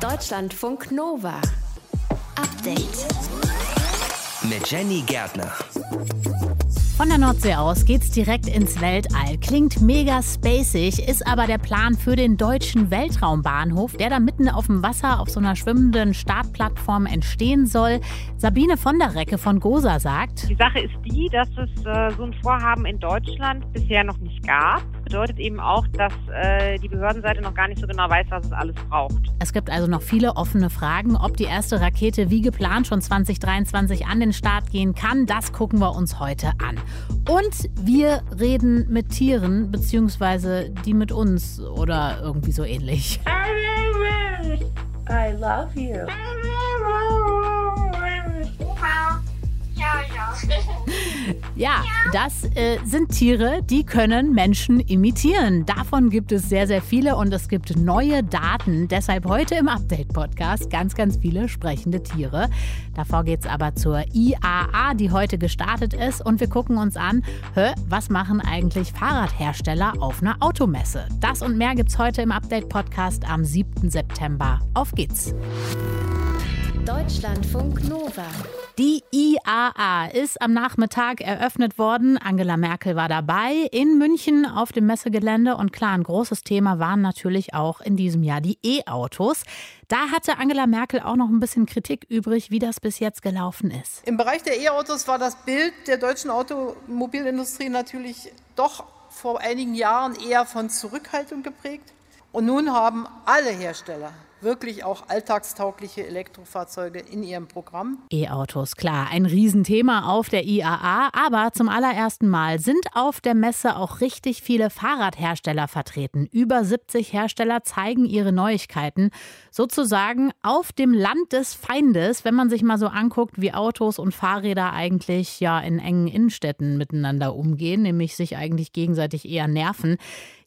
Deutschlandfunk Nova. Update. Mit Jenny Gärtner. Von der Nordsee aus geht's direkt ins Weltall. Klingt mega spacig, ist aber der Plan für den deutschen Weltraumbahnhof, der da mitten auf dem Wasser auf so einer schwimmenden Startplattform entstehen soll. Sabine von der Recke von GOSA sagt: Die Sache ist die, dass es äh, so ein Vorhaben in Deutschland bisher noch nicht gab bedeutet eben auch, dass äh, die Behördenseite noch gar nicht so genau weiß, was es alles braucht. Es gibt also noch viele offene Fragen, ob die erste Rakete wie geplant schon 2023 an den Start gehen kann. Das gucken wir uns heute an. Und wir reden mit Tieren, beziehungsweise die mit uns oder irgendwie so ähnlich. I love you. Ja, ja. Ja, das äh, sind Tiere, die können Menschen imitieren. Davon gibt es sehr, sehr viele und es gibt neue Daten. Deshalb heute im Update-Podcast ganz, ganz viele sprechende Tiere. Davor geht es aber zur IAA, die heute gestartet ist. Und wir gucken uns an, hä, was machen eigentlich Fahrradhersteller auf einer Automesse? Das und mehr gibt es heute im Update-Podcast am 7. September. Auf geht's! Deutschlandfunk Nova. Die IAA ist am Nachmittag eröffnet worden. Angela Merkel war dabei in München auf dem Messegelände. Und klar, ein großes Thema waren natürlich auch in diesem Jahr die E-Autos. Da hatte Angela Merkel auch noch ein bisschen Kritik übrig, wie das bis jetzt gelaufen ist. Im Bereich der E-Autos war das Bild der deutschen Automobilindustrie natürlich doch vor einigen Jahren eher von Zurückhaltung geprägt. Und nun haben alle Hersteller wirklich auch alltagstaugliche Elektrofahrzeuge in ihrem Programm. E-Autos, klar, ein Riesenthema auf der IAA, aber zum allerersten Mal sind auf der Messe auch richtig viele Fahrradhersteller vertreten. Über 70 Hersteller zeigen ihre Neuigkeiten, sozusagen auf dem Land des Feindes, wenn man sich mal so anguckt, wie Autos und Fahrräder eigentlich ja in engen Innenstädten miteinander umgehen, nämlich sich eigentlich gegenseitig eher nerven.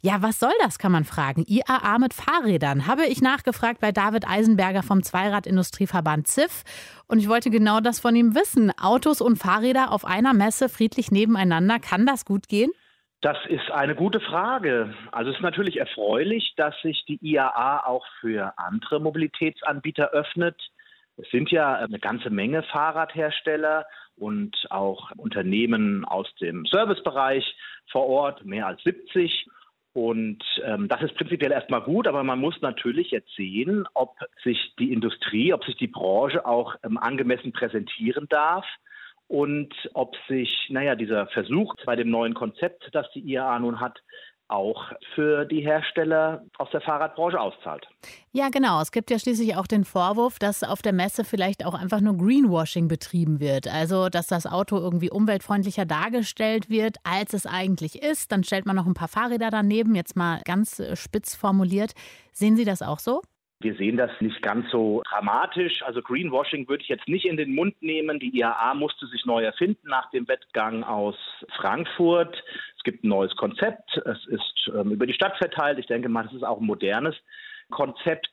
Ja, was soll das, kann man fragen. IAA mit Fahrrädern, habe ich nachgefragt bei David Eisenberger vom Zweiradindustrieverband ZIF. Und ich wollte genau das von ihm wissen. Autos und Fahrräder auf einer Messe friedlich nebeneinander, kann das gut gehen? Das ist eine gute Frage. Also es ist natürlich erfreulich, dass sich die IAA auch für andere Mobilitätsanbieter öffnet. Es sind ja eine ganze Menge Fahrradhersteller und auch Unternehmen aus dem Servicebereich vor Ort, mehr als 70. Und ähm, das ist prinzipiell erstmal gut, aber man muss natürlich jetzt sehen, ob sich die Industrie, ob sich die Branche auch ähm, angemessen präsentieren darf und ob sich, naja, dieser Versuch bei dem neuen Konzept, das die IAA nun hat, auch für die Hersteller aus der Fahrradbranche auszahlt. Ja, genau. Es gibt ja schließlich auch den Vorwurf, dass auf der Messe vielleicht auch einfach nur Greenwashing betrieben wird. Also, dass das Auto irgendwie umweltfreundlicher dargestellt wird, als es eigentlich ist. Dann stellt man noch ein paar Fahrräder daneben, jetzt mal ganz äh, spitz formuliert. Sehen Sie das auch so? Wir sehen das nicht ganz so dramatisch. Also Greenwashing würde ich jetzt nicht in den Mund nehmen. Die IAA musste sich neu erfinden nach dem Wettgang aus Frankfurt. Es gibt ein neues Konzept. Es ist ähm, über die Stadt verteilt. Ich denke mal, das ist auch ein modernes Konzept.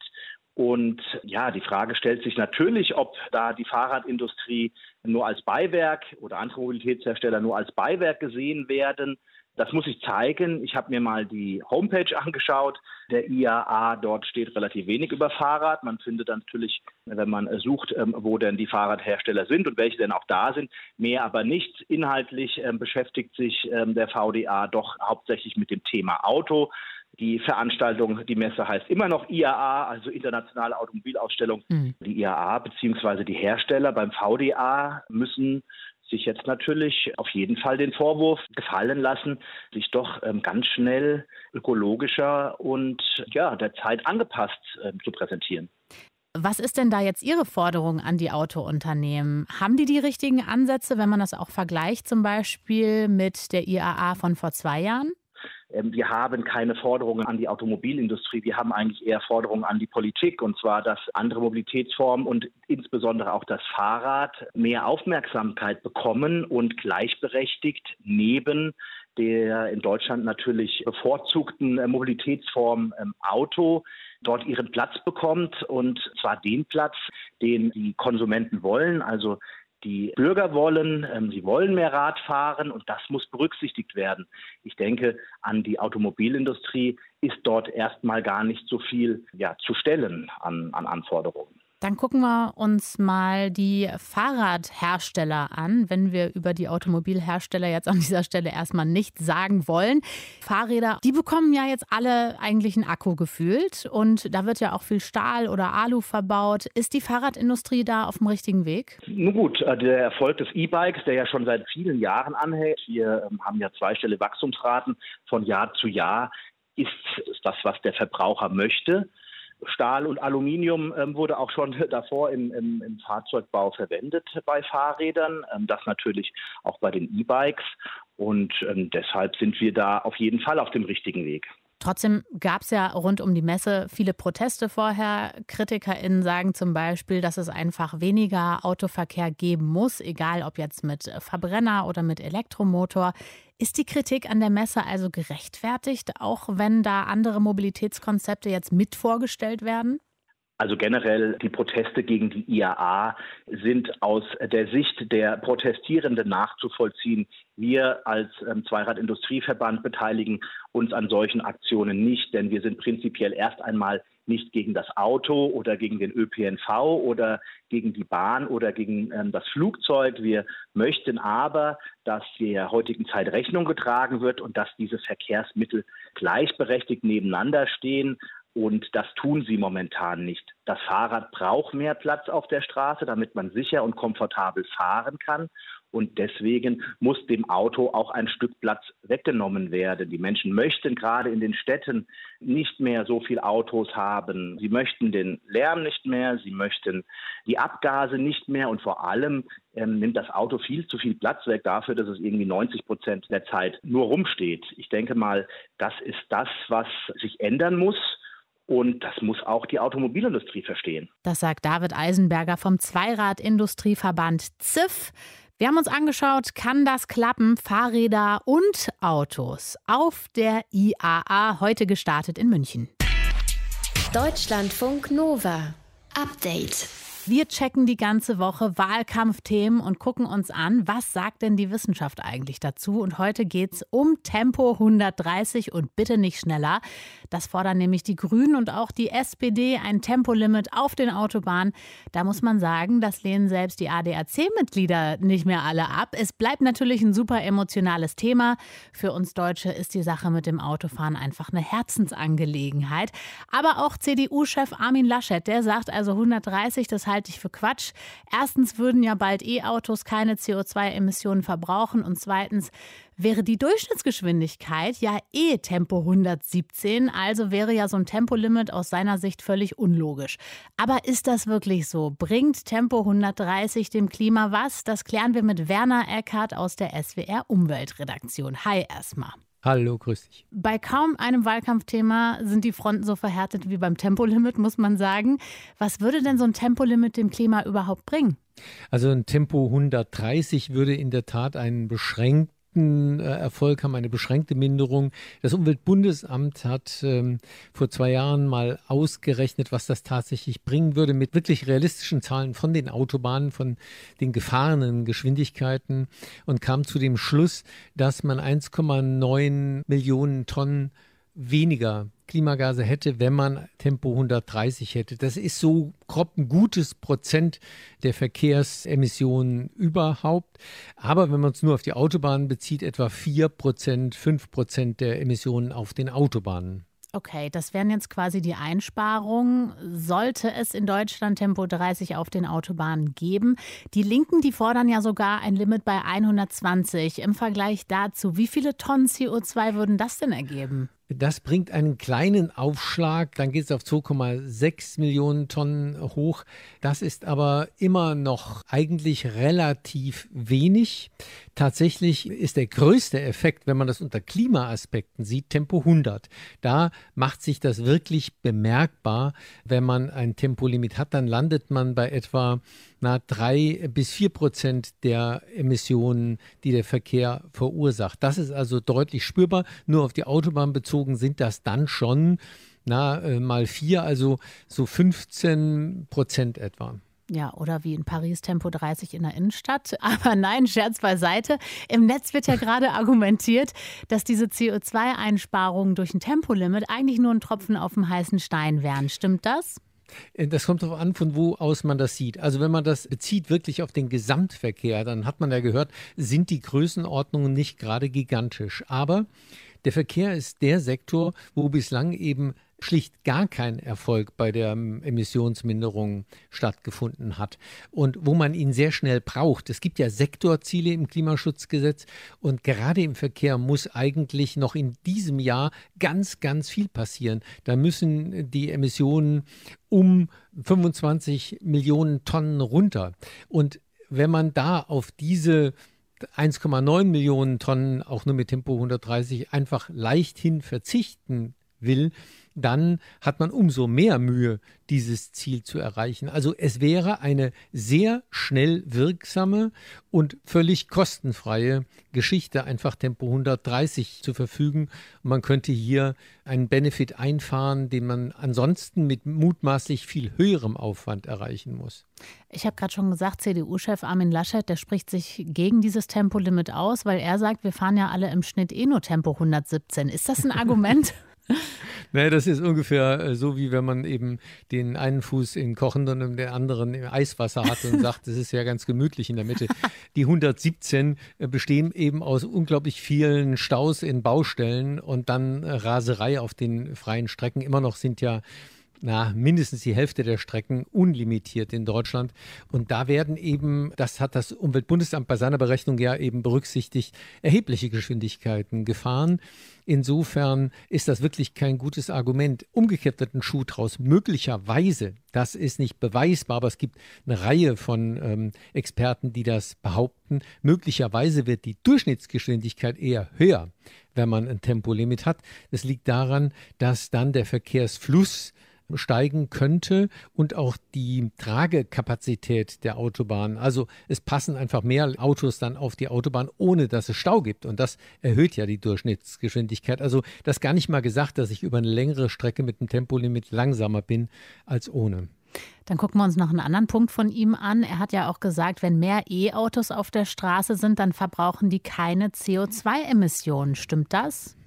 Und ja, die Frage stellt sich natürlich, ob da die Fahrradindustrie nur als Beiwerk oder andere Mobilitätshersteller nur als Beiwerk gesehen werden. Das muss ich zeigen. Ich habe mir mal die Homepage angeschaut der IAA. Dort steht relativ wenig über Fahrrad. Man findet natürlich, wenn man sucht, ähm, wo denn die Fahrradhersteller sind und welche denn auch da sind, mehr aber nicht. Inhaltlich ähm, beschäftigt sich ähm, der VDA doch hauptsächlich mit dem Thema Auto. Die Veranstaltung, die Messe heißt immer noch IAA, also Internationale Automobilausstellung. Mhm. Die IAA bzw. die Hersteller beim VDA müssen sich jetzt natürlich auf jeden Fall den Vorwurf gefallen lassen, sich doch ähm, ganz schnell ökologischer und ja, der Zeit angepasst äh, zu präsentieren. Was ist denn da jetzt Ihre Forderung an die Autounternehmen? Haben die die richtigen Ansätze, wenn man das auch vergleicht, zum Beispiel mit der IAA von vor zwei Jahren? Ähm, wir haben keine Forderungen an die Automobilindustrie, wir haben eigentlich eher Forderungen an die Politik, und zwar, dass andere Mobilitätsformen und insbesondere auch das Fahrrad mehr Aufmerksamkeit bekommen und gleichberechtigt neben der in Deutschland natürlich bevorzugten äh, Mobilitätsform ähm, Auto dort ihren Platz bekommt und zwar den Platz, den die Konsumenten wollen, also Die Bürger wollen, ähm, sie wollen mehr Rad fahren und das muss berücksichtigt werden. Ich denke, an die Automobilindustrie ist dort erstmal gar nicht so viel ja, zu stellen an, an Anforderungen. Dann gucken wir uns mal die Fahrradhersteller an, wenn wir über die Automobilhersteller jetzt an dieser Stelle erstmal nichts sagen wollen. Fahrräder, die bekommen ja jetzt alle eigentlich einen Akku gefühlt und da wird ja auch viel Stahl oder Alu verbaut. Ist die Fahrradindustrie da auf dem richtigen Weg? Nun gut, äh, der Erfolg des E-Bikes, der ja schon seit vielen Jahren anhält, wir ähm, haben ja zweistellige Wachstumsraten von Jahr zu Jahr, ist das, was der Verbraucher möchte. Stahl und Aluminium ähm, wurde auch schon davor im, im, im, Fahrzeugbau verwendet bei Fahrrädern, ähm, das natürlich auch bei den E-Bikes. Und ähm, deshalb sind wir da auf jeden Fall auf dem richtigen Weg. Trotzdem gab es ja rund um die Messe viele Proteste vorher. KritikerInnen sagen zum Beispiel, dass es einfach weniger Autoverkehr geben muss, egal ob jetzt mit Verbrenner oder mit Elektromotor. Ist die Kritik an der Messe also gerechtfertigt, auch wenn da andere Mobilitätskonzepte jetzt mit vorgestellt werden? Also generell die Proteste gegen die IAA sind aus der Sicht der Protestierenden nachzuvollziehen. Wir als ähm, Zweiradindustrieverband beteiligen uns an solchen Aktionen nicht, denn wir sind prinzipiell erst einmal nicht gegen das Auto oder gegen den ÖPNV oder gegen die Bahn oder gegen ähm, das Flugzeug. Wir möchten aber, dass der heutigen Zeit Rechnung getragen wird und dass diese Verkehrsmittel gleichberechtigt nebeneinander stehen. Und das tun sie momentan nicht. Das Fahrrad braucht mehr Platz auf der Straße, damit man sicher und komfortabel fahren kann. Und deswegen muss dem Auto auch ein Stück Platz weggenommen werden. Die Menschen möchten gerade in den Städten nicht mehr so viel Autos haben. Sie möchten den Lärm nicht mehr, sie möchten die Abgase nicht mehr und vor allem ähm, nimmt das Auto viel zu viel Platz weg dafür, dass es irgendwie 90 Prozent der Zeit nur rumsteht. Ich denke mal, das ist das, was sich ändern muss. Und das muss auch die Automobilindustrie verstehen. Das sagt David Eisenberger vom Zweiradindustrieverband ZIF. Wir haben uns angeschaut, kann das klappen? Fahrräder und Autos auf der IAA, heute gestartet in München. Deutschlandfunk Nova. Update. Wir checken die ganze Woche Wahlkampfthemen und gucken uns an, was sagt denn die Wissenschaft eigentlich dazu. Und heute geht es um Tempo 130 und bitte nicht schneller. Das fordern nämlich die Grünen und auch die SPD ein Tempolimit auf den Autobahnen. Da muss man sagen, das lehnen selbst die ADAC-Mitglieder nicht mehr alle ab. Es bleibt natürlich ein super emotionales Thema. Für uns Deutsche ist die Sache mit dem Autofahren einfach eine Herzensangelegenheit. Aber auch CDU-Chef Armin Laschet, der sagt also 130, das halte ich für Quatsch. Erstens würden ja bald E-Autos keine CO2-Emissionen verbrauchen und zweitens wäre die Durchschnittsgeschwindigkeit ja eh Tempo 117, also wäre ja so ein Tempolimit aus seiner Sicht völlig unlogisch. Aber ist das wirklich so? Bringt Tempo 130 dem Klima was? Das klären wir mit Werner Eckhardt aus der SWR Umweltredaktion. Hi erstmal. Hallo, grüß dich. Bei kaum einem Wahlkampfthema sind die Fronten so verhärtet wie beim Tempolimit, muss man sagen. Was würde denn so ein Tempolimit dem Klima überhaupt bringen? Also ein Tempo 130 würde in der Tat einen beschränkten beschränkten äh, Erfolg haben, eine beschränkte Minderung. Das Umweltbundesamt hat ähm, vor zwei Jahren mal ausgerechnet, was das tatsächlich bringen würde, mit wirklich realistischen Zahlen von den Autobahnen, von den gefahrenen Geschwindigkeiten und kam zu dem Schluss, dass man 1,9 Millionen Tonnen weniger Klimagase hätte, wenn man Tempo 130 hätte. Das ist so grob ein gutes Prozent der Verkehrsemissionen überhaupt. Aber wenn man es nur auf die Autobahnen bezieht, etwa 4 Prozent, 5 Prozent der Emissionen auf den Autobahnen. Okay, das wären jetzt quasi die Einsparungen. Sollte es in Deutschland Tempo 30 auf den Autobahnen geben? Die Linken, die fordern ja sogar ein Limit bei 120. Im Vergleich dazu, wie viele Tonnen CO2 würden das denn ergeben? Das bringt einen kleinen Aufschlag, dann geht es auf 2,6 Millionen Tonnen hoch. Das ist aber immer noch eigentlich relativ wenig. Tatsächlich ist der größte Effekt, wenn man das unter Klimaaspekten sieht, Tempo 100. Da macht sich das wirklich bemerkbar. Wenn man ein Tempolimit hat, dann landet man bei etwa na, drei bis vier Prozent der Emissionen, die der Verkehr verursacht. Das ist also deutlich spürbar. Nur auf die Autobahn bezogen sind das dann schon na, äh, mal vier, also so 15 Prozent etwa. Ja, oder wie in Paris Tempo 30 in der Innenstadt. Aber nein, Scherz beiseite. Im Netz wird ja gerade argumentiert, dass diese CO2-Einsparungen durch ein Tempolimit eigentlich nur ein Tropfen auf dem heißen Stein wären. Stimmt das? Äh, das kommt darauf an, von wo aus man das sieht. Also wenn man das bezieht wirklich auf den Gesamtverkehr, dann hat man ja gehört, sind die Größenordnungen nicht gerade gigantisch. Aber der Verkehr ist der Sektor, wo bislang eben schlicht gar kein Erfolg bei der ähm, Emissionsminderung stattgefunden hat und wo man ihn sehr schnell braucht. Es gibt ja Sektorziele im Klimaschutzgesetz und gerade im Verkehr muss eigentlich noch in diesem Jahr ganz, ganz viel passieren. Da müssen die Emissionen um 25 Millionen Tonnen runter. Und wenn man da auf diese 1,9 Millionen Tonnen auch nur mit Tempo 130 einfach leichthin verzichten will, dann hat man umso mehr Mühe, dieses Ziel zu erreichen. Also es wäre eine sehr schnell wirksame und völlig kostenfreie Geschichte, einfach Tempo 130 zu verfügen. Und man könnte hier einen Benefit einfahren, den man ansonsten mit mutmaßlich viel höherem Aufwand erreichen muss. Ich habe gerade schon gesagt, CDU-Chef Armin Laschet, der spricht sich gegen dieses Tempolimit aus, weil er sagt, wir fahren ja alle im Schnitt eh nur Tempo 117. Ist das ein Argument? naja, das ist ungefähr äh, so, wie wenn man eben den einen Fuß in kochenden und den anderen im Eiswasser hat und sagt, das ist ja ganz gemütlich in der Mitte. Die 117 äh, bestehen eben aus unglaublich vielen Staus in Baustellen und dann äh, Raserei auf den freien Strecken. Immer noch sind ja na, mindestens die Hälfte der Strecken unlimitiert in Deutschland. Und da werden eben, das hat das Umweltbundesamt bei seiner Berechnung ja eben berücksichtigt, erhebliche Geschwindigkeiten gefahren. Insofern ist das wirklich kein gutes Argument. Umgekehrt wird ein Schuh draus. Möglicherweise, das ist nicht beweisbar, aber es gibt eine Reihe von ähm, Experten, die das behaupten. Möglicherweise wird die Durchschnittsgeschwindigkeit eher höher, wenn man ein Tempolimit hat. Das liegt daran, dass dann der Verkehrsfluss steigen könnte und auch die Tragekapazität der Autobahn. Also es passen einfach mehr Autos dann auf die Autobahn, ohne dass es Stau gibt. Und das erhöht ja die Durchschnittsgeschwindigkeit. Also das gar nicht mal gesagt, dass ich über eine längere Strecke mit dem Tempolimit langsamer bin als ohne. Dann gucken wir uns noch einen anderen Punkt von ihm an. Er hat ja auch gesagt, wenn mehr E-Autos auf der Straße sind, dann verbrauchen die keine CO2-Emissionen. Stimmt das?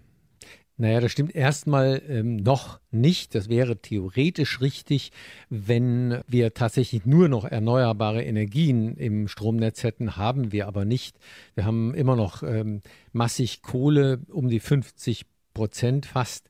Naja, das stimmt erstmal ähm, noch nicht. Das wäre theoretisch richtig, wenn wir tatsächlich nur noch erneuerbare Energien im Stromnetz hätten, haben wir aber nicht. Wir haben immer noch ähm, massig Kohle, um die 50 Prozent fast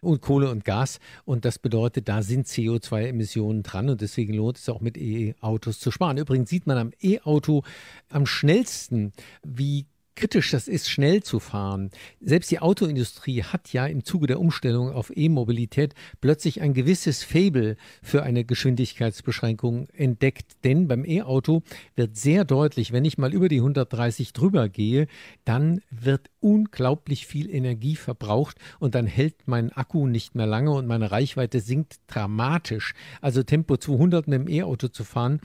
und Kohle und Gas. Und das bedeutet, da sind CO2-Emissionen dran und deswegen lohnt es auch mit E-Autos zu sparen. Übrigens sieht man am E-Auto am schnellsten, wie kritisch das ist, schnell zu fahren. Selbst die Autoindustrie hat ja im Zuge der Umstellung auf E-Mobilität plötzlich ein gewisses Fable für eine Geschwindigkeitsbeschränkung entdeckt. Denn beim E-Auto wird sehr deutlich, wenn ich mal über die 130 drüber gehe, dann wird unglaublich viel Energie verbraucht und dann hält mein Akku nicht mehr lange und meine Reichweite sinkt dramatisch. Also Tempo 200 mit dem E-Auto zu fahren,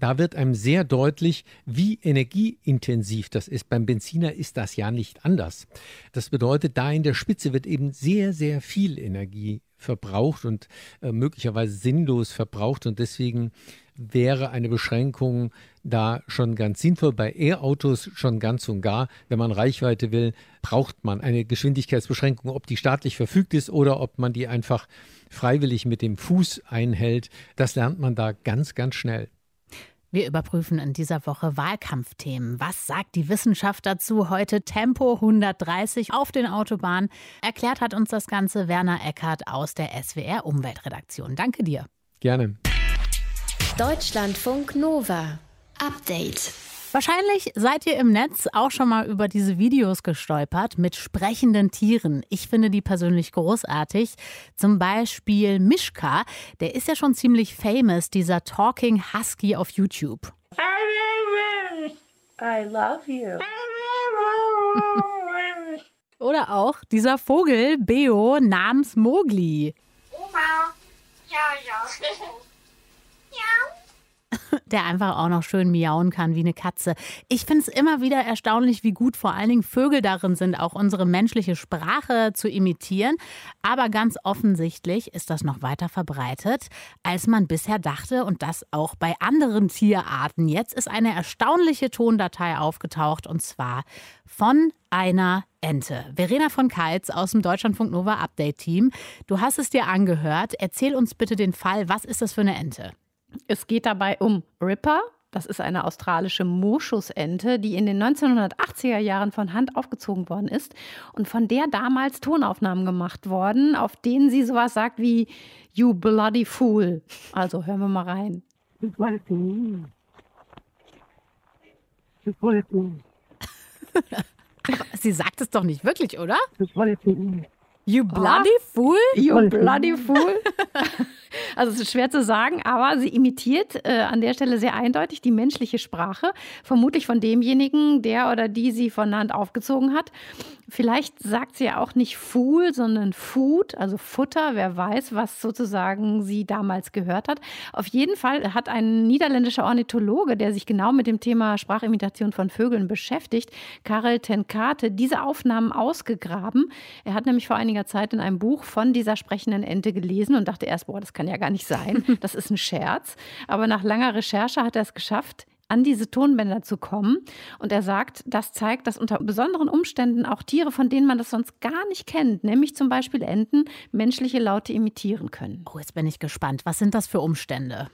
da wird einem sehr deutlich, wie energieintensiv das ist. Beim Benziner ist das ja nicht anders. Das bedeutet, da in der Spitze wird eben sehr, sehr viel Energie verbraucht und äh, möglicherweise sinnlos verbraucht. Und deswegen wäre eine Beschränkung da schon ganz sinnvoll. Bei E-Autos schon ganz und gar. Wenn man Reichweite will, braucht man eine Geschwindigkeitsbeschränkung, ob die staatlich verfügt ist oder ob man die einfach freiwillig mit dem Fuß einhält. Das lernt man da ganz, ganz schnell. Wir überprüfen in dieser Woche Wahlkampfthemen. Was sagt die Wissenschaft dazu? Heute Tempo 130 auf den Autobahnen. Erklärt hat uns das Ganze Werner Eckert aus der SWR Umweltredaktion. Danke dir. Gerne. Deutschlandfunk Nova. Update. Wahrscheinlich seid ihr im Netz auch schon mal über diese Videos gestolpert mit sprechenden Tieren. Ich finde die persönlich großartig. Zum Beispiel Mishka, der ist ja schon ziemlich famous, dieser Talking Husky auf YouTube. I love you. Oder auch dieser Vogel Beo namens Mogli. Oma. Ja, ja. ja. Der einfach auch noch schön miauen kann wie eine Katze. Ich finde es immer wieder erstaunlich, wie gut vor allen Dingen Vögel darin sind, auch unsere menschliche Sprache zu imitieren. Aber ganz offensichtlich ist das noch weiter verbreitet, als man bisher dachte und das auch bei anderen Tierarten. Jetzt ist eine erstaunliche Tondatei aufgetaucht und zwar von einer Ente. Verena von Keitz aus dem Deutschlandfunk Nova Update Team. Du hast es dir angehört. Erzähl uns bitte den Fall. Was ist das für eine Ente? Es geht dabei um Ripper. Das ist eine australische Moschusente, die in den 1980er Jahren von Hand aufgezogen worden ist und von der damals Tonaufnahmen gemacht worden, auf denen sie sowas sagt wie You bloody fool. Also hören wir mal rein. Sie sagt es doch nicht wirklich, oder? You bloody fool? You bloody fool. Also es ist schwer zu sagen, aber sie imitiert äh, an der Stelle sehr eindeutig die menschliche Sprache, vermutlich von demjenigen, der oder die sie von Hand aufgezogen hat. Vielleicht sagt sie ja auch nicht Fool, sondern Food, also Futter. Wer weiß, was sozusagen sie damals gehört hat. Auf jeden Fall hat ein niederländischer Ornithologe, der sich genau mit dem Thema Sprachimitation von Vögeln beschäftigt, Karel ten Kate, diese Aufnahmen ausgegraben. Er hat nämlich vor einiger Zeit in einem Buch von dieser sprechenden Ente gelesen und dachte erst, boah, das kann ja gar nicht sein. Das ist ein Scherz. Aber nach langer Recherche hat er es geschafft, an diese Tonbänder zu kommen. Und er sagt, das zeigt, dass unter besonderen Umständen auch Tiere, von denen man das sonst gar nicht kennt, nämlich zum Beispiel Enten, menschliche Laute imitieren können. Oh, jetzt bin ich gespannt. Was sind das für Umstände?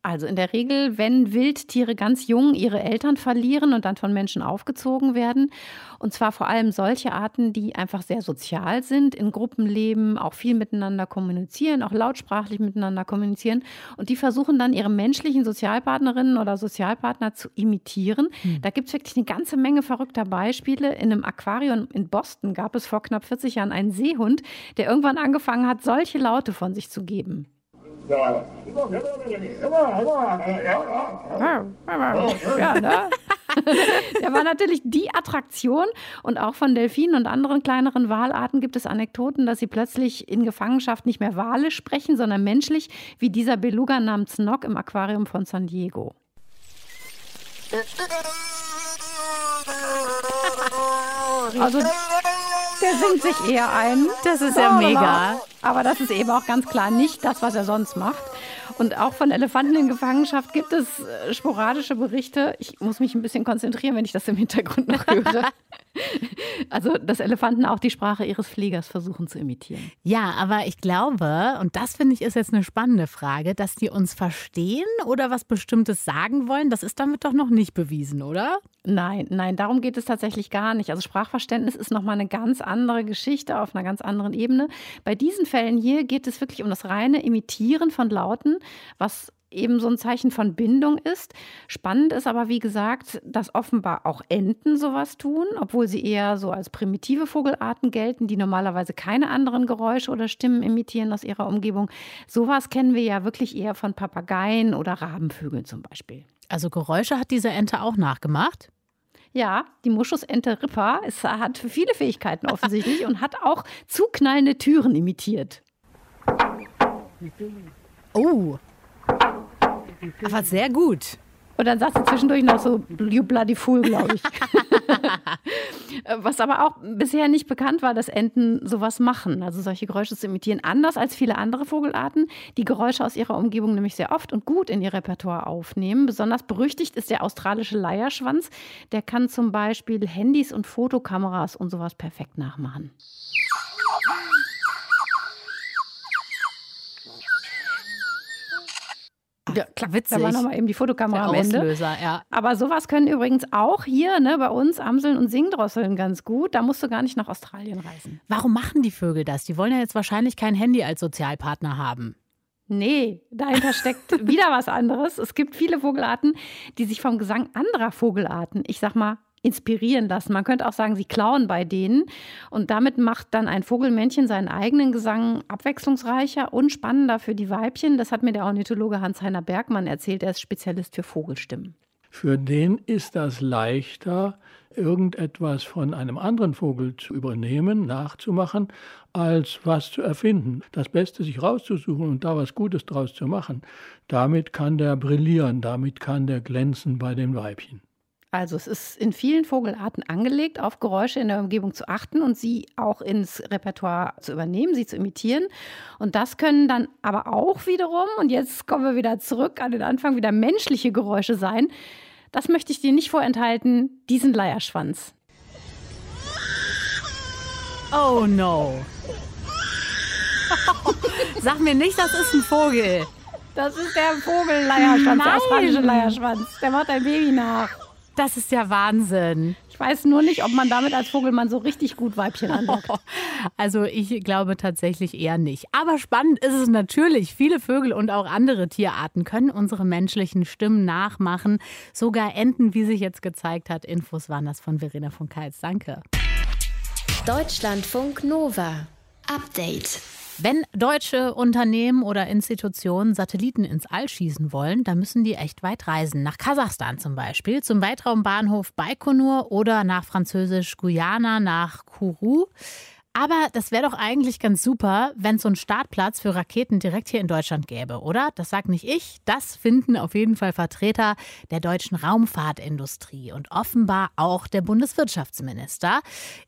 Also in der Regel, wenn Wildtiere ganz jung ihre Eltern verlieren und dann von Menschen aufgezogen werden. Und zwar vor allem solche Arten, die einfach sehr sozial sind, in Gruppen leben, auch viel miteinander kommunizieren, auch lautsprachlich miteinander kommunizieren. Und die versuchen dann ihre menschlichen Sozialpartnerinnen oder Sozialpartner zu imitieren. Da gibt es wirklich eine ganze Menge verrückter Beispiele. In einem Aquarium in Boston gab es vor knapp 40 Jahren einen Seehund, der irgendwann angefangen hat, solche Laute von sich zu geben. Ja, ne? Der war natürlich die Attraktion und auch von Delfinen und anderen kleineren Walarten gibt es Anekdoten, dass sie plötzlich in Gefangenschaft nicht mehr Wale sprechen, sondern menschlich, wie dieser Beluga namens Nock im Aquarium von San Diego. Also der singt sich eher ein. Das ist ja mega. Aber das ist eben auch ganz klar nicht das, was er sonst macht. Und auch von Elefanten in Gefangenschaft gibt es äh, sporadische Berichte. Ich muss mich ein bisschen konzentrieren, wenn ich das im Hintergrund noch höre. also, dass Elefanten auch die Sprache ihres Pflegers versuchen zu imitieren. Ja, aber ich glaube, und das finde ich ist jetzt eine spannende Frage, dass die uns verstehen oder was Bestimmtes sagen wollen, das ist damit doch noch nicht bewiesen, oder? Nein, nein, darum geht es tatsächlich gar nicht. Also Sprachverständnis ist nochmal eine ganz andere Geschichte auf einer ganz anderen Ebene. Bei diesen Fällen hier geht es wirklich um das reine Imitieren von Lauten, was eben so ein Zeichen von Bindung ist. Spannend ist aber, wie gesagt, dass offenbar auch Enten sowas tun, obwohl sie eher so als primitive Vogelarten gelten, die normalerweise keine anderen Geräusche oder Stimmen imitieren aus ihrer Umgebung. Sowas kennen wir ja wirklich eher von Papageien oder Rabenvögeln zum Beispiel. Also Geräusche hat diese Ente auch nachgemacht? Ja, die Moschusente Ripper es hat viele Fähigkeiten offensichtlich und hat auch zuknallende Türen imitiert. Oh. Aber sehr gut. Und dann sagt sie zwischendurch noch so, you bloody fool, glaube ich. Was aber auch bisher nicht bekannt war, dass Enten sowas machen, also solche Geräusche zu imitieren. Anders als viele andere Vogelarten, die Geräusche aus ihrer Umgebung nämlich sehr oft und gut in ihr Repertoire aufnehmen. Besonders berüchtigt ist der australische Leierschwanz. Der kann zum Beispiel Handys und Fotokameras und sowas perfekt nachmachen. Ja, klar, witzig. Da war nochmal eben die Fotokamera Der am Ende. Auslöser, ja. Aber sowas können übrigens auch hier ne, bei uns Amseln und Singdrosseln ganz gut. Da musst du gar nicht nach Australien reisen. Warum machen die Vögel das? Die wollen ja jetzt wahrscheinlich kein Handy als Sozialpartner haben. Nee, dahinter steckt wieder was anderes. Es gibt viele Vogelarten, die sich vom Gesang anderer Vogelarten, ich sag mal, inspirieren lassen. Man könnte auch sagen, sie klauen bei denen. Und damit macht dann ein Vogelmännchen seinen eigenen Gesang abwechslungsreicher und spannender für die Weibchen. Das hat mir der Ornithologe Hans-Heiner Bergmann erzählt. Er ist Spezialist für Vogelstimmen. Für den ist das leichter, irgendetwas von einem anderen Vogel zu übernehmen, nachzumachen, als was zu erfinden. Das Beste sich rauszusuchen und da was Gutes draus zu machen, damit kann der brillieren, damit kann der glänzen bei den Weibchen. Also es ist in vielen Vogelarten angelegt, auf Geräusche in der Umgebung zu achten und sie auch ins Repertoire zu übernehmen, sie zu imitieren. Und das können dann aber auch wiederum, und jetzt kommen wir wieder zurück an den Anfang, wieder menschliche Geräusche sein. Das möchte ich dir nicht vorenthalten, diesen Leierschwanz. Oh no. Sag mir nicht, das ist ein Vogel. Das ist der Vogelleierschwanz, der australische Leierschwanz. Der macht ein Baby nach. Das ist ja Wahnsinn. Ich weiß nur nicht, ob man damit als Vogelmann so richtig gut Weibchen anlockt. Also ich glaube tatsächlich eher nicht. Aber spannend ist es natürlich. Viele Vögel und auch andere Tierarten können unsere menschlichen Stimmen nachmachen. Sogar Enten, wie sich jetzt gezeigt hat. Infos waren das von Verena von Keitz. Danke. Deutschlandfunk Nova. Update. Wenn deutsche Unternehmen oder Institutionen Satelliten ins All schießen wollen, dann müssen die echt weit reisen. Nach Kasachstan zum Beispiel, zum Weltraumbahnhof Baikonur oder nach französisch Guyana, nach Kourou. Aber das wäre doch eigentlich ganz super, wenn es so einen Startplatz für Raketen direkt hier in Deutschland gäbe, oder? Das sagt nicht ich, das finden auf jeden Fall Vertreter der deutschen Raumfahrtindustrie und offenbar auch der Bundeswirtschaftsminister.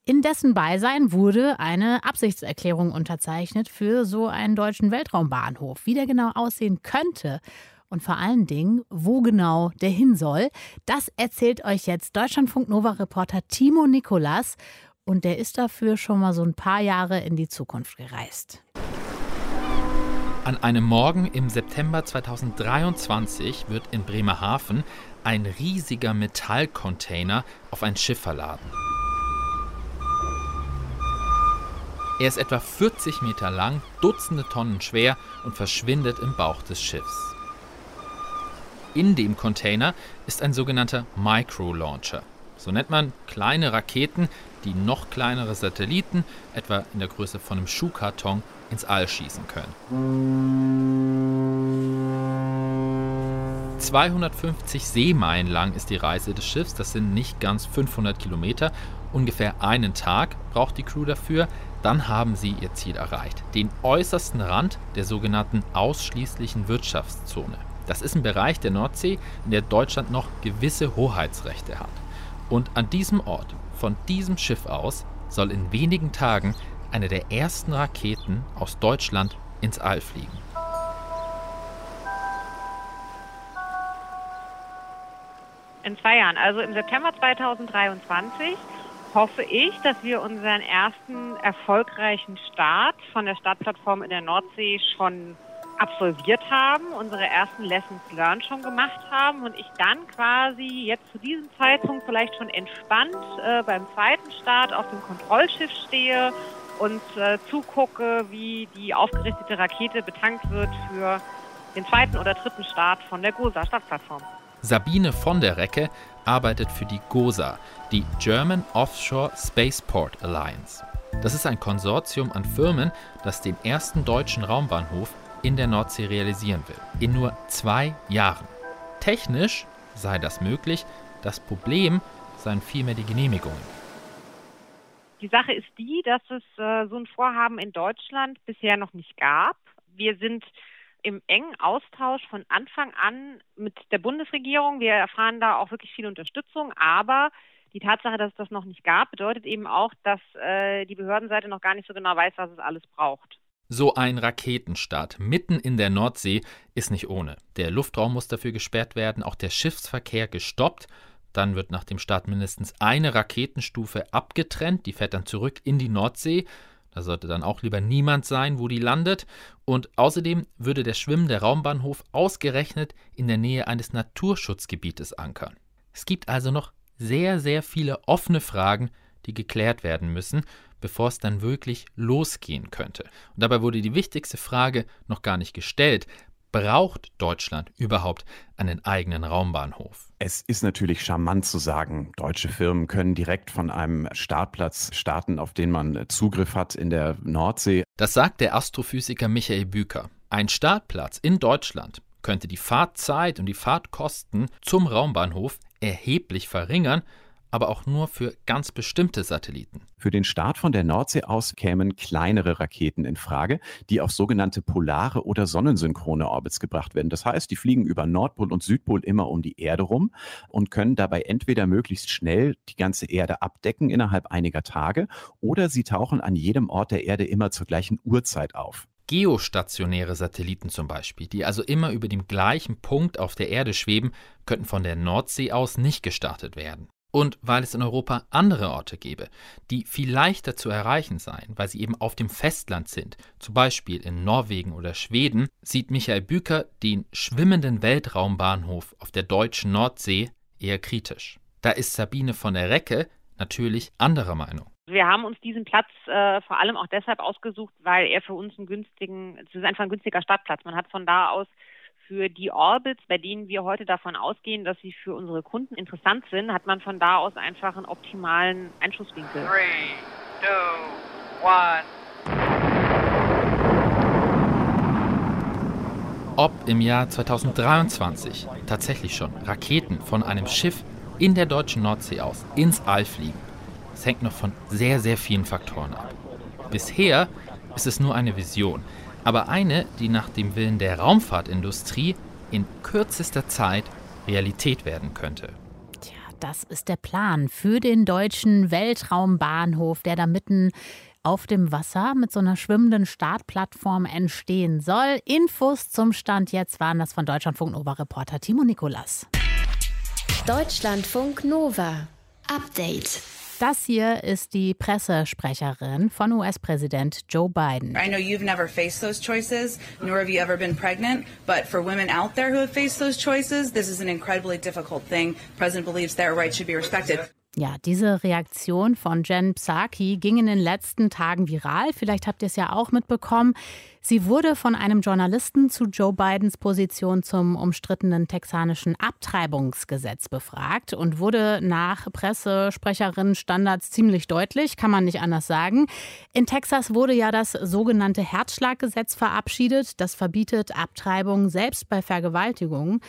In dessen Beisein wurde eine Absichtserklärung unterzeichnet für so einen deutschen Weltraumbahnhof. Wie der genau aussehen könnte und vor allen Dingen, wo genau der hin soll, das erzählt euch jetzt Deutschlandfunk Nova Reporter Timo Nikolas und der ist dafür schon mal so ein paar Jahre in die Zukunft gereist. An einem Morgen im September 2023 wird in Bremerhaven ein riesiger Metallcontainer auf ein Schiff verladen. Er ist etwa 40 Meter lang, Dutzende Tonnen schwer und verschwindet im Bauch des Schiffs. In dem Container ist ein sogenannter Micro-Launcher. So nennt man kleine Raketen, die noch kleinere Satelliten, etwa in der Größe von einem Schuhkarton, ins All schießen können. 250 Seemeilen lang ist die Reise des Schiffs, das sind nicht ganz 500 Kilometer. Ungefähr einen Tag braucht die Crew dafür, dann haben sie ihr Ziel erreicht. Den äußersten Rand der sogenannten ausschließlichen Wirtschaftszone. Das ist ein Bereich der Nordsee, in der Deutschland noch gewisse Hoheitsrechte hat. Und an diesem Ort, von diesem Schiff aus, soll in wenigen Tagen eine der ersten Raketen aus Deutschland ins All fliegen. In zwei Jahren, also im September 2023, hoffe ich, dass wir unseren ersten erfolgreichen Start von der Startplattform in der Nordsee schon absolviert haben, unsere ersten Lessons learned schon gemacht haben und ich dann quasi jetzt zu diesem Zeitpunkt vielleicht schon entspannt äh, beim zweiten Start auf dem Kontrollschiff stehe und äh, zugucke, wie die aufgerichtete Rakete betankt wird für den zweiten oder dritten Start von der GOSA Startplattform. Sabine von der Recke arbeitet für die GOSA, die German Offshore Spaceport Alliance. Das ist ein Konsortium an Firmen, das den ersten deutschen Raumbahnhof in der Nordsee realisieren will. In nur zwei Jahren. Technisch sei das möglich, das Problem seien vielmehr die Genehmigungen. Die Sache ist die, dass es äh, so ein Vorhaben in Deutschland bisher noch nicht gab. Wir sind im engen Austausch von Anfang an mit der Bundesregierung. Wir erfahren da auch wirklich viel Unterstützung, aber die Tatsache, dass es das noch nicht gab, bedeutet eben auch, dass äh, die Behördenseite noch gar nicht so genau weiß, was es alles braucht. So ein Raketenstart mitten in der Nordsee ist nicht ohne. Der Luftraum muss dafür gesperrt werden, auch der Schiffsverkehr gestoppt. Dann wird nach dem Start mindestens eine Raketenstufe abgetrennt, die fährt dann zurück in die Nordsee. Da sollte dann auch lieber niemand sein, wo die landet. Und außerdem würde der schwimmende Raumbahnhof ausgerechnet in der Nähe eines Naturschutzgebietes ankern. Es gibt also noch sehr, sehr viele offene Fragen, die geklärt werden müssen bevor es dann wirklich losgehen könnte. Und dabei wurde die wichtigste Frage noch gar nicht gestellt. Braucht Deutschland überhaupt einen eigenen Raumbahnhof? Es ist natürlich charmant zu sagen, deutsche Firmen können direkt von einem Startplatz starten, auf den man Zugriff hat in der Nordsee. Das sagt der Astrophysiker Michael Büker. Ein Startplatz in Deutschland könnte die Fahrtzeit und die Fahrtkosten zum Raumbahnhof erheblich verringern, aber auch nur für ganz bestimmte Satelliten. Für den Start von der Nordsee aus kämen kleinere Raketen in Frage, die auf sogenannte polare oder sonnensynchrone Orbits gebracht werden. Das heißt, die fliegen über Nordpol und Südpol immer um die Erde rum und können dabei entweder möglichst schnell die ganze Erde abdecken innerhalb einiger Tage oder sie tauchen an jedem Ort der Erde immer zur gleichen Uhrzeit auf. Geostationäre Satelliten zum Beispiel, die also immer über dem gleichen Punkt auf der Erde schweben, könnten von der Nordsee aus nicht gestartet werden. Und weil es in Europa andere Orte gäbe, die viel leichter zu erreichen seien, weil sie eben auf dem Festland sind, zum Beispiel in Norwegen oder Schweden, sieht Michael Büker den schwimmenden Weltraumbahnhof auf der deutschen Nordsee eher kritisch. Da ist Sabine von der Recke natürlich anderer Meinung. Wir haben uns diesen Platz äh, vor allem auch deshalb ausgesucht, weil er für uns einen günstigen, es ist einfach ein günstiger Startplatz. Man hat von da aus für die Orbits, bei denen wir heute davon ausgehen, dass sie für unsere Kunden interessant sind, hat man von da aus einfach einen optimalen Einschusswinkel. Three, two, one. Ob im Jahr 2023 tatsächlich schon Raketen von einem Schiff in der deutschen Nordsee aus ins All fliegen, das hängt noch von sehr, sehr vielen Faktoren ab. Bisher ist es nur eine Vision aber eine, die nach dem Willen der Raumfahrtindustrie in kürzester Zeit Realität werden könnte. Tja, das ist der Plan für den deutschen Weltraumbahnhof, der da mitten auf dem Wasser mit so einer schwimmenden Startplattform entstehen soll. Infos zum Stand jetzt waren das von Deutschlandfunk Nova Reporter Timo Nikolas. Deutschlandfunk Nova. Update. Das hier ist die Pressesprecherin von US-Präsident Joe Biden. I know you've never faced those choices, nor have you ever been pregnant, but for women out there who have faced those choices, this is an incredibly difficult thing. The president believes their rights should be respected. Ja, diese Reaktion von Jen Psaki ging in den letzten Tagen viral. Vielleicht habt ihr es ja auch mitbekommen. Sie wurde von einem Journalisten zu Joe Bidens Position zum umstrittenen texanischen Abtreibungsgesetz befragt und wurde nach Pressesprecherin Standards ziemlich deutlich, kann man nicht anders sagen. In Texas wurde ja das sogenannte Herzschlaggesetz verabschiedet. Das verbietet Abtreibung selbst bei Vergewaltigungen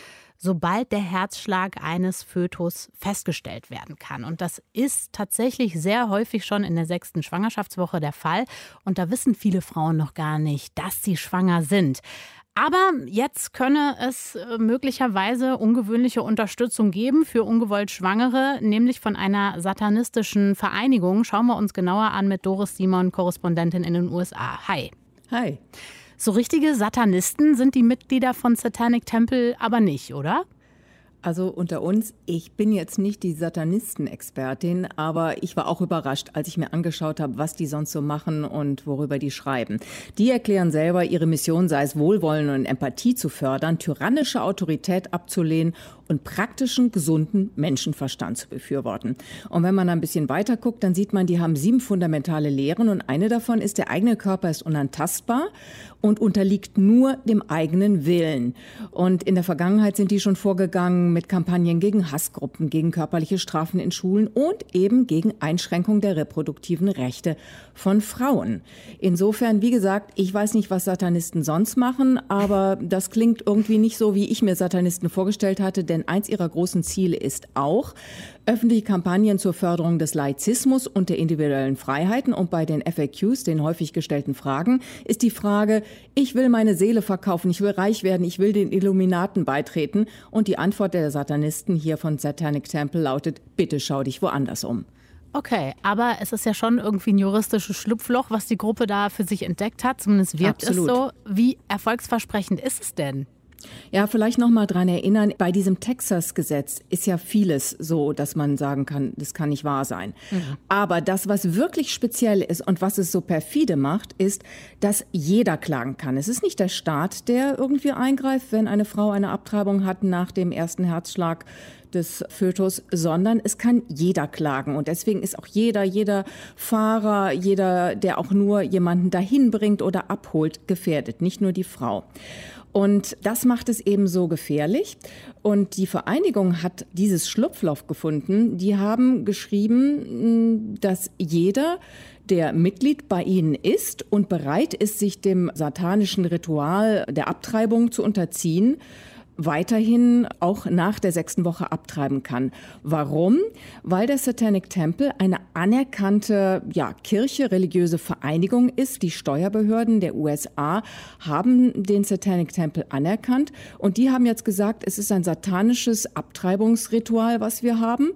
sobald der Herzschlag eines Fötus festgestellt werden kann. Und das ist tatsächlich sehr häufig schon in der sechsten Schwangerschaftswoche der Fall. Und da wissen viele Frauen noch gar nicht, dass sie schwanger sind. Aber jetzt könne es äh, möglicherweise ungewöhnliche Unterstützung geben für ungewollt Schwangere, nämlich von einer satanistischen Vereinigung. Schauen wir uns genauer an mit Doris Simon, Korrespondentin in den USA. Hi. Hi. So richtige Satanisten sind die Mitglieder von Satanic Temple aber nicht, oder? Also unter uns, ich bin jetzt nicht die Satanisten-Expertin, aber ich war auch überrascht, als ich mir angeschaut habe, was die sonst so machen und worüber die schreiben. Die erklären selber, ihre Mission sei es, Wohlwollen und Empathie zu fördern, tyrannische Autorität abzulehnen und praktischen, gesunden Menschenverstand zu befürworten. Und wenn man ein bisschen weiter guckt, dann sieht man, die haben sieben fundamentale Lehren und eine davon ist, der eigene Körper ist unantastbar und unterliegt nur dem eigenen Willen. Und in der Vergangenheit sind die schon vorgegangen mit Kampagnen gegen Hassgruppen, gegen körperliche Strafen in Schulen und eben gegen Einschränkung der reproduktiven Rechte von Frauen. Insofern, wie gesagt, ich weiß nicht, was Satanisten sonst machen, aber das klingt irgendwie nicht so, wie ich mir Satanisten vorgestellt hatte, denn eins ihrer großen Ziele ist auch, öffentliche Kampagnen zur Förderung des Laizismus und der individuellen Freiheiten. Und bei den FAQs, den häufig gestellten Fragen, ist die Frage, ich will meine Seele verkaufen, ich will reich werden, ich will den Illuminaten beitreten. Und die Antwort der Satanisten hier von Satanic Temple lautet, bitte schau dich woanders um. Okay, aber es ist ja schon irgendwie ein juristisches Schlupfloch, was die Gruppe da für sich entdeckt hat. Zumindest wirkt Absolut. es so. Wie erfolgsversprechend ist es denn? Ja, vielleicht noch mal dran erinnern, bei diesem Texas-Gesetz ist ja vieles so, dass man sagen kann, das kann nicht wahr sein. Mhm. Aber das, was wirklich speziell ist und was es so perfide macht, ist, dass jeder klagen kann. Es ist nicht der Staat, der irgendwie eingreift, wenn eine Frau eine Abtreibung hat nach dem ersten Herzschlag des Fötus, sondern es kann jeder klagen. Und deswegen ist auch jeder, jeder Fahrer, jeder, der auch nur jemanden dahin bringt oder abholt, gefährdet, nicht nur die Frau. Und das macht es eben so gefährlich. Und die Vereinigung hat dieses Schlupfloch gefunden. Die haben geschrieben, dass jeder, der Mitglied bei ihnen ist und bereit ist, sich dem satanischen Ritual der Abtreibung zu unterziehen, weiterhin auch nach der sechsten Woche abtreiben kann. Warum? Weil der Satanic Temple eine anerkannte ja, Kirche, religiöse Vereinigung ist. Die Steuerbehörden der USA haben den Satanic Temple anerkannt und die haben jetzt gesagt, es ist ein satanisches Abtreibungsritual, was wir haben.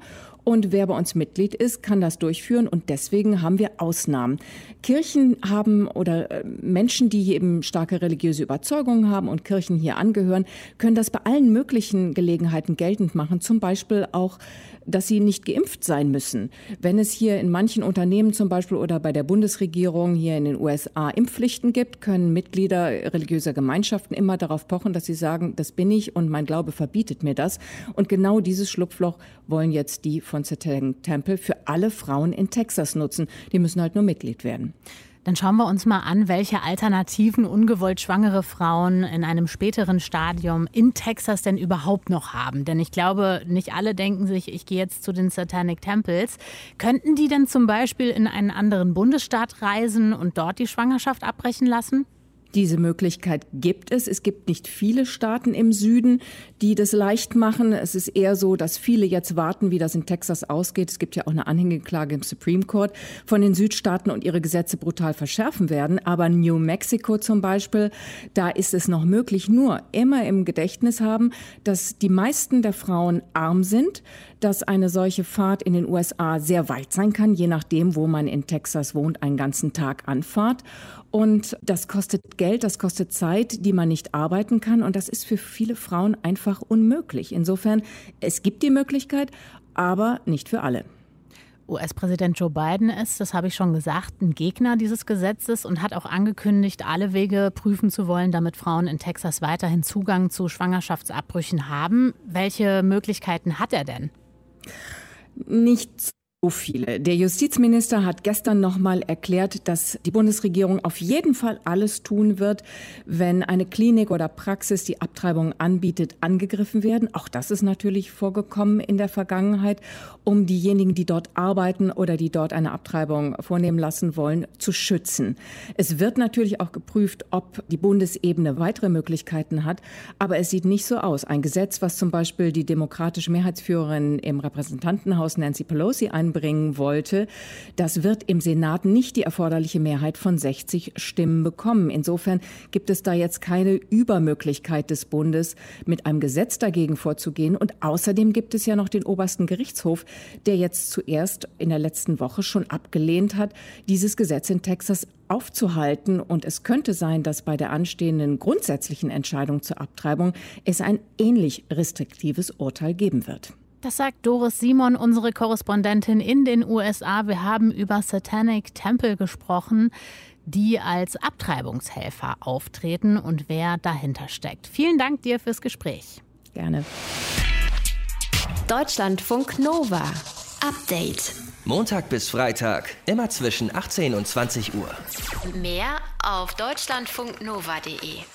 Und wer bei uns Mitglied ist, kann das durchführen. Und deswegen haben wir Ausnahmen. Kirchen haben oder äh, Menschen, die eben starke religiöse Überzeugungen haben und Kirchen hier angehören, können das bei allen möglichen Gelegenheiten geltend machen. Zum Beispiel auch dass sie nicht geimpft sein müssen. Wenn es hier in manchen Unternehmen zum Beispiel oder bei der Bundesregierung hier in den USA Impfpflichten gibt, können Mitglieder religiöser Gemeinschaften immer darauf pochen, dass sie sagen, das bin ich und mein Glaube verbietet mir das. Und genau dieses Schlupfloch wollen jetzt die von Satanic Temple für alle Frauen in Texas nutzen. Die müssen halt nur Mitglied werden. Dann schauen wir uns mal an, welche Alternativen ungewollt schwangere Frauen in einem späteren Stadium in Texas denn überhaupt noch haben. Denn ich glaube, nicht alle denken sich, ich gehe jetzt zu den Satanic Temples. Könnten die denn zum Beispiel in einen anderen Bundesstaat reisen und dort die Schwangerschaft abbrechen lassen? Diese Möglichkeit gibt es. Es gibt nicht viele Staaten im Süden, die das leicht machen. Es ist eher so, dass viele jetzt warten, wie das in Texas ausgeht. Es gibt ja auch eine Anhängeklage im Supreme Court von den Südstaaten und ihre Gesetze brutal verschärfen werden. Aber New Mexico zum Beispiel, da ist es noch möglich. Nur immer im Gedächtnis haben, dass die meisten der Frauen arm sind, dass eine solche Fahrt in den USA sehr weit sein kann, je nachdem, wo man in Texas wohnt, einen ganzen Tag anfahrt. Und das kostet Geld, das kostet Zeit, die man nicht arbeiten kann. Und das ist für viele Frauen einfach unmöglich. Insofern, es gibt die Möglichkeit, aber nicht für alle. US-Präsident Joe Biden ist, das habe ich schon gesagt, ein Gegner dieses Gesetzes und hat auch angekündigt, alle Wege prüfen zu wollen, damit Frauen in Texas weiterhin Zugang zu Schwangerschaftsabbrüchen haben. Welche Möglichkeiten hat er denn? Nicht so viele. Der Justizminister hat gestern noch mal erklärt, dass die Bundesregierung auf jeden Fall alles tun wird, wenn eine Klinik oder Praxis die Abtreibung anbietet, angegriffen werden. Auch das ist natürlich vorgekommen in der Vergangenheit, um diejenigen, die dort arbeiten oder die dort eine Abtreibung vornehmen lassen wollen, zu schützen. Es wird natürlich auch geprüft, ob die Bundesebene weitere Möglichkeiten hat, aber es sieht nicht so aus. Ein Gesetz, was zum Beispiel die demokratische Mehrheitsführerin im Repräsentantenhaus Nancy Pelosi ein einbringen wollte. Das wird im Senat nicht die erforderliche Mehrheit von 60 Stimmen bekommen. Insofern gibt es da jetzt keine Übermöglichkeit des Bundes, mit einem Gesetz dagegen vorzugehen. Und außerdem gibt es ja noch den obersten Gerichtshof, der jetzt zuerst in der letzten Woche schon abgelehnt hat, dieses Gesetz in Texas aufzuhalten. Und es könnte sein, dass bei der anstehenden grundsätzlichen Entscheidung zur Abtreibung es ein ähnlich restriktives Urteil geben wird. Das sagt Doris Simon, unsere Korrespondentin in den USA. Wir haben über Satanic Temple gesprochen, die als Abtreibungshelfer auftreten und wer dahinter steckt. Vielen Dank dir fürs Gespräch. Gerne. Deutschlandfunk Nova. Update. Montag bis Freitag, immer zwischen 18 und 20 Uhr. Mehr auf deutschlandfunknova.de.